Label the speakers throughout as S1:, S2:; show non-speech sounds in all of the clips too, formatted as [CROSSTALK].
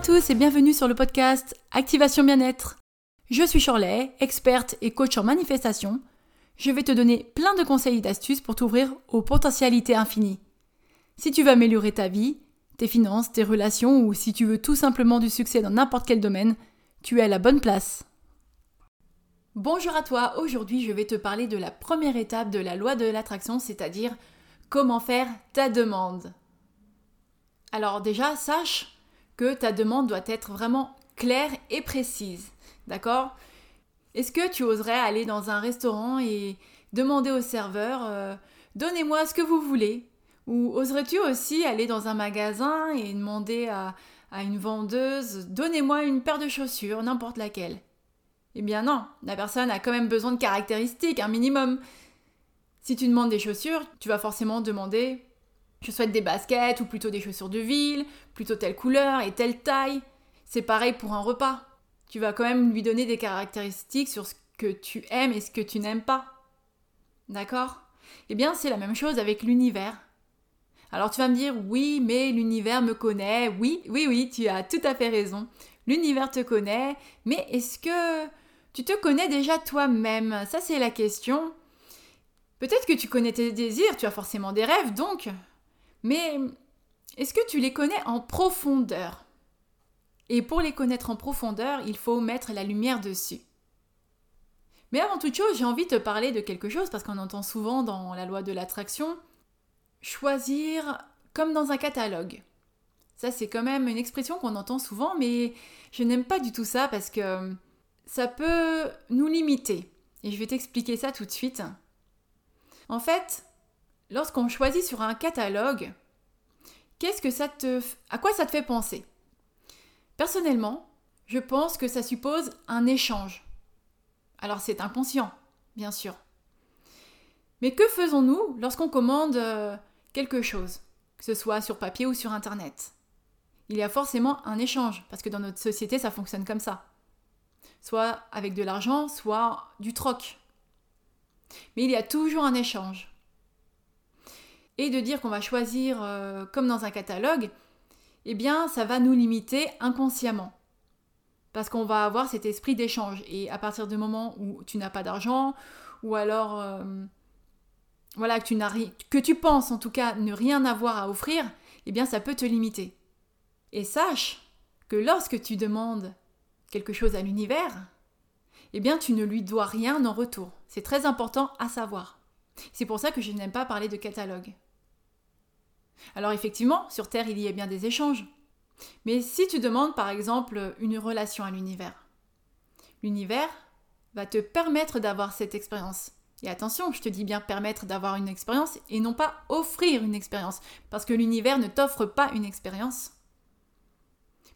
S1: À tous et bienvenue sur le podcast Activation Bien-être. Je suis Shirley, experte et coach en manifestation. Je vais te donner plein de conseils et d'astuces pour t'ouvrir aux potentialités infinies. Si tu veux améliorer ta vie, tes finances, tes relations ou si tu veux tout simplement du succès dans n'importe quel domaine, tu es à la bonne place. Bonjour à toi, aujourd'hui je vais te parler de la première étape de la loi de l'attraction, c'est-à-dire comment faire ta demande. Alors déjà, sache ta demande doit être vraiment claire et précise. D'accord? Est-ce que tu oserais aller dans un restaurant et demander au serveur euh, Donnez-moi ce que vous voulez Ou oserais-tu aussi aller dans un magasin et demander à une vendeuse Donnez-moi une paire de chaussures, n'importe laquelle? Eh bien non, la personne a quand même besoin de caractéristiques, un minimum. Si tu demandes des chaussures, tu vas forcément demander je souhaite des baskets ou plutôt des chaussures de ville, plutôt telle couleur et telle taille. C'est pareil pour un repas. Tu vas quand même lui donner des caractéristiques sur ce que tu aimes et ce que tu n'aimes pas. D'accord? Eh bien, c'est la même chose avec l'univers. Alors tu vas me dire, oui, mais l'univers me connaît. Oui, oui, oui, tu as tout à fait raison. L'univers te connaît, mais est-ce que tu te connais déjà toi-même? Ça, c'est la question. Peut-être que tu connais tes désirs, tu as forcément des rêves, donc mais est-ce que tu les connais en profondeur? Et pour les connaître en profondeur, il faut mettre la lumière dessus. Mais avant toute chose, j'ai envie de te parler de quelque chose parce qu'on entend souvent dans la loi de l'attraction choisir comme dans un catalogue. Ça, c'est quand même une expression qu'on entend souvent, mais je n'aime pas du tout ça parce que ça peut nous limiter. Et je vais t'expliquer ça tout de suite. En fait, lorsqu'on choisit sur un catalogue, qu'est-ce que ça te à quoi ça te fait penser? Personnellement, je pense que ça suppose un échange. Alors c'est inconscient, bien sûr. Mais que faisons-nous lorsqu'on commande euh, quelque chose, que ce soit sur papier ou sur internet? Il y a forcément un échange parce que dans notre société ça fonctionne comme ça. Soit avec de l'argent, soit du troc. Mais il y a toujours un échange et de dire qu'on va choisir euh, comme dans un catalogue, eh bien ça va nous limiter inconsciemment. Parce qu'on va avoir cet esprit d'échange. Et à partir du moment où tu n'as pas d'argent, ou alors euh, voilà, que tu, n'as que tu penses en tout cas ne rien avoir à offrir, eh bien ça peut te limiter. Et sache que lorsque tu demandes quelque chose à l'univers, eh bien tu ne lui dois rien en retour. C'est très important à savoir. C'est pour ça que je n'aime pas parler de catalogue. Alors effectivement, sur Terre, il y a bien des échanges. Mais si tu demandes par exemple une relation à l'univers, l'univers va te permettre d'avoir cette expérience. Et attention, je te dis bien permettre d'avoir une expérience et non pas offrir une expérience. Parce que l'univers ne t'offre pas une expérience,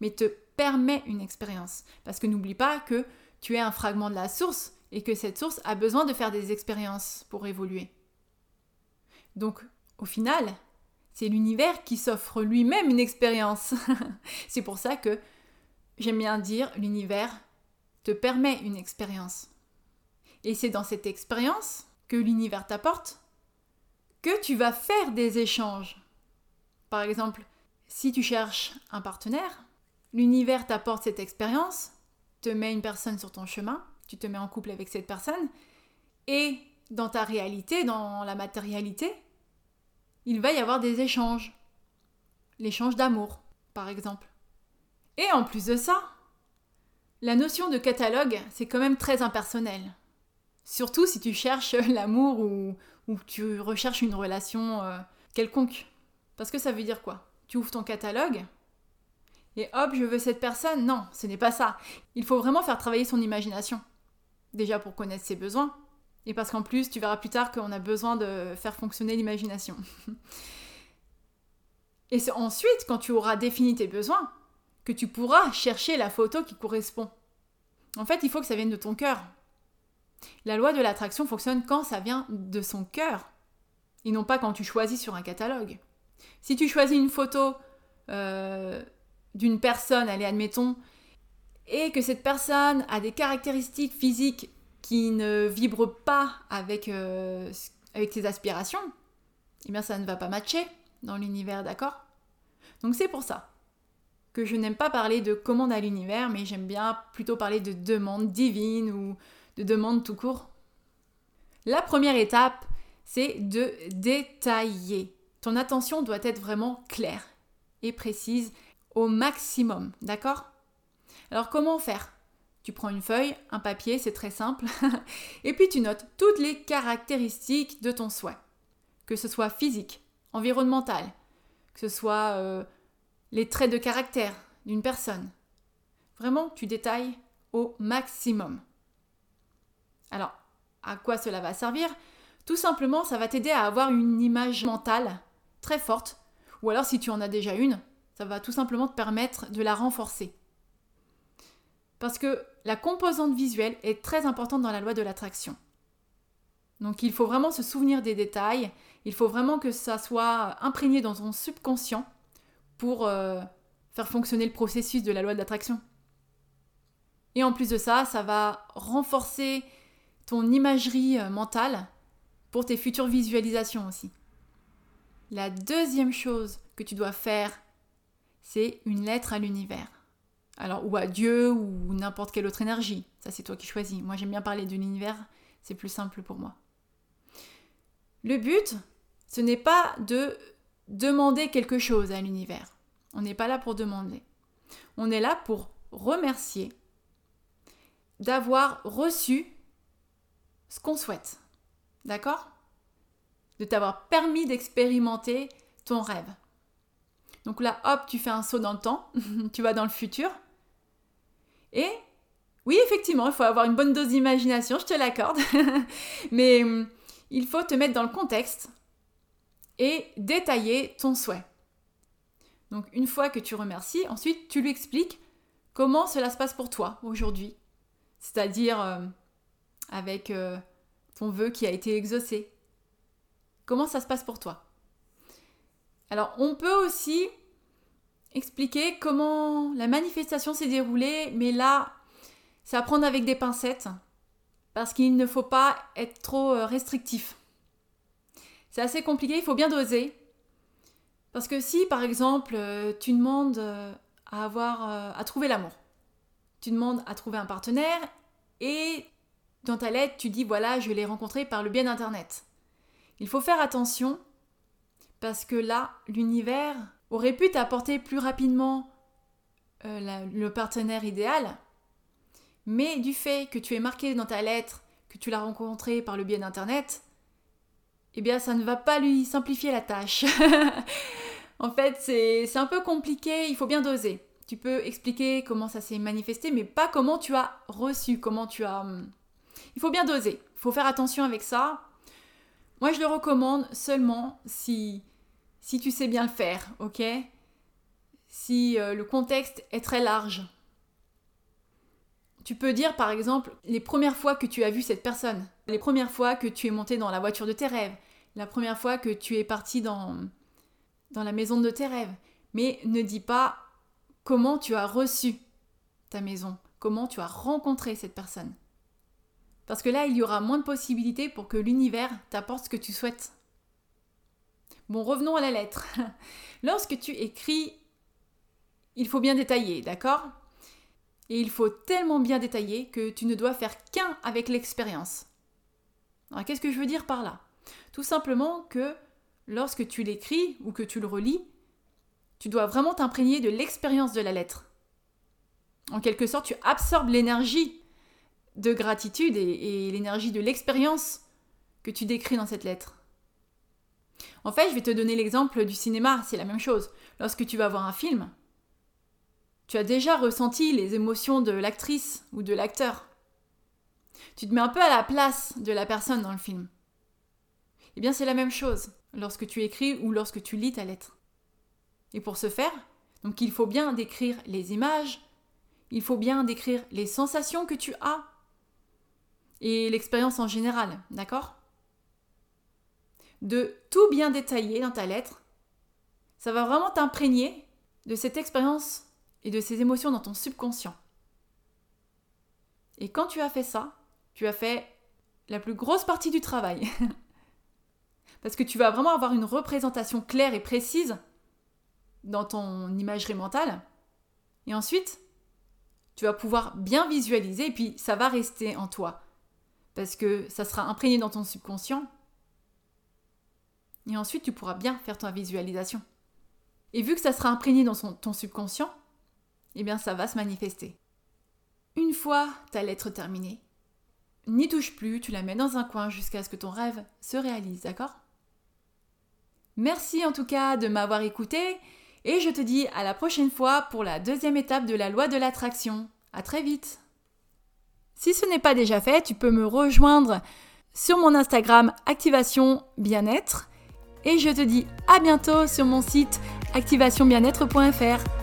S1: mais te permet une expérience. Parce que n'oublie pas que tu es un fragment de la source et que cette source a besoin de faire des expériences pour évoluer. Donc, au final, c'est l'univers qui s'offre lui-même une expérience. [LAUGHS] c'est pour ça que j'aime bien dire l'univers te permet une expérience. Et c'est dans cette expérience que l'univers t'apporte que tu vas faire des échanges. Par exemple, si tu cherches un partenaire, l'univers t'apporte cette expérience, te met une personne sur ton chemin, tu te mets en couple avec cette personne, et dans ta réalité, dans la matérialité, il va y avoir des échanges. L'échange d'amour, par exemple. Et en plus de ça, la notion de catalogue, c'est quand même très impersonnel. Surtout si tu cherches [LAUGHS] l'amour ou, tu recherches une relation euh, quelconque. Parce que ça veut dire quoi? Tu ouvres ton catalogue et hop, je veux cette personne Non, ce n'est pas ça. Il faut vraiment faire travailler son imagination. Déjà pour connaître ses besoins, et parce qu'en plus, tu verras plus tard qu'on a besoin de faire fonctionner l'imagination. Et c'est ensuite, quand tu auras défini tes besoins, que tu pourras chercher la photo qui correspond. En fait, il faut que ça vienne de ton cœur. La loi de l'attraction fonctionne quand ça vient de son cœur, et non pas quand tu choisis sur un catalogue. Si tu choisis une photo euh, d'une personne, allez, admettons, et que cette personne a des caractéristiques physiques qui ne vibre pas avec, euh, tes aspirations, eh bien ça ne va pas matcher dans l'univers, d'accord? Donc c'est pour ça que je n'aime pas parler de commande à l'univers, mais j'aime bien plutôt parler de demande divine ou de demande tout court. La première étape, c'est de détailler. Ton attention doit être vraiment claire et précise au maximum, d'accord? Alors comment faire? Tu prends une feuille, un papier, c'est très simple, [LAUGHS] et puis tu notes toutes les caractéristiques de ton souhait, que ce soit physique, environnemental, que ce soit euh, les traits de caractère d'une personne. Vraiment, tu détailles au maximum. Alors, à quoi cela va servir? Tout simplement, ça va t'aider à avoir une image mentale très forte, ou alors si tu en as déjà une, ça va tout simplement te permettre de la renforcer. Parce que la composante visuelle est très importante dans la loi de l'attraction. Donc il faut vraiment se souvenir des détails, il faut vraiment que ça soit imprégné dans ton subconscient pour euh, faire fonctionner le processus de la loi de l'attraction. Et en plus de ça, ça va renforcer ton imagerie euh, mentale pour tes futures visualisations aussi. La deuxième chose que tu dois faire, c'est une lettre à l'univers. Alors, ou à Dieu, ou n'importe quelle autre énergie. Ça, c'est toi qui choisis. Moi, j'aime bien parler de l'univers, c'est plus simple pour moi. Le but, ce n'est pas de demander quelque chose à l'univers. On n'est pas là pour demander. On est là pour remercier d'avoir reçu ce qu'on souhaite. D'accord? De t'avoir permis d'expérimenter ton rêve. Donc là, hop, tu fais un saut dans le temps, [LAUGHS] tu vas dans le futur. Et oui, effectivement, il faut avoir une bonne dose d'imagination, je te l'accorde. [LAUGHS] Mais hum, il faut te mettre dans le contexte et détailler ton souhait. Donc une fois que tu remercies, ensuite tu lui expliques comment cela se passe pour toi aujourd'hui. C'est-à-dire euh, avec euh, ton vœu qui a été exaucé. Comment ça se passe pour toi? Alors on peut aussi expliquer comment la manifestation s'est déroulée, mais là, c'est à prendre avec des pincettes, parce qu'il ne faut pas être trop euh, restrictif. C'est assez compliqué, il faut bien doser. Parce que si, par exemple, euh, tu demandes euh, à avoir, à trouver l'amour, tu demandes à trouver un partenaire et dans ta lettre, tu dis voilà, je l'ai rencontré par le biais d'Internet. Il faut faire attention parce que là, l'univers aurait pu t'apporter plus rapidement euh, le partenaire idéal, mais du fait que tu es marqué dans ta lettre que tu l'as rencontré par le biais d'Internet, eh bien ça ne va pas lui simplifier la tâche. [LAUGHS] en fait, c'est un peu compliqué, il faut bien doser. Tu peux expliquer comment ça s'est manifesté, mais pas comment tu as reçu, comment tu as... Hum, il faut bien doser, il faut faire attention avec ça. Moi, je le recommande seulement si si tu sais bien le faire, ok? Si euh, le contexte est très large. Tu peux dire par exemple les premières fois que tu as vu cette personne, les premières fois que tu es monté dans la voiture de tes rêves, la première fois que tu es parti dans, dans la maison de tes rêves. Mais ne dis pas comment tu as reçu ta maison, comment tu as rencontré cette personne. Parce que là, il y aura moins de possibilités pour que l'univers t'apporte ce que tu souhaites. Bon, revenons à la lettre. [LAUGHS] Lorsque tu écris, il faut bien détailler, d'accord? Et il faut tellement bien détailler que tu ne dois faire qu'un avec l'expérience. Alors qu'est-ce que je veux dire par là? Tout simplement que lorsque tu l'écris ou que tu le relis, tu dois vraiment t'imprégner de l'expérience de la lettre. En quelque sorte, tu absorbes l'énergie de gratitude et, et l'énergie de l'expérience que tu décris dans cette lettre. En fait, je vais te donner l'exemple du cinéma, c'est la même chose. Lorsque tu vas voir un film, tu as déjà ressenti les émotions de l'actrice ou de l'acteur. Tu te mets un peu à la place de la personne dans le film. Eh bien, c'est la même chose lorsque tu écris ou lorsque tu lis ta lettre. Et pour ce faire, donc il faut bien décrire les images, il faut bien décrire les sensations que tu as et l'expérience en général, d'accord? De tout bien détailler dans ta lettre. Ça va vraiment t'imprégner de cette expérience et de ces émotions dans ton subconscient. Et quand tu as fait ça, tu as fait la plus grosse partie du travail. [LAUGHS] Parce que tu vas vraiment avoir une représentation claire et précise dans ton imagerie mentale Et ensuite, tu vas pouvoir bien visualiser et puis ça va rester en toi. Parce que ça sera imprégné dans ton subconscient. Et ensuite, tu pourras bien faire ta visualisation. Et vu que ça sera imprégné dans ton subconscient, eh bien ça va se manifester. Une fois ta lettre terminée, n'y touche plus, tu la mets dans un coin jusqu'à ce que ton rêve se réalise, d'accord? Merci en tout cas de m'avoir écouté et je te dis à la prochaine fois pour la deuxième étape de la loi de l'attraction. À très vite Si ce n'est pas déjà fait, tu peux me rejoindre sur mon Instagram Activation Bien-être et je te dis à bientôt sur mon site activationbienêtre.fr.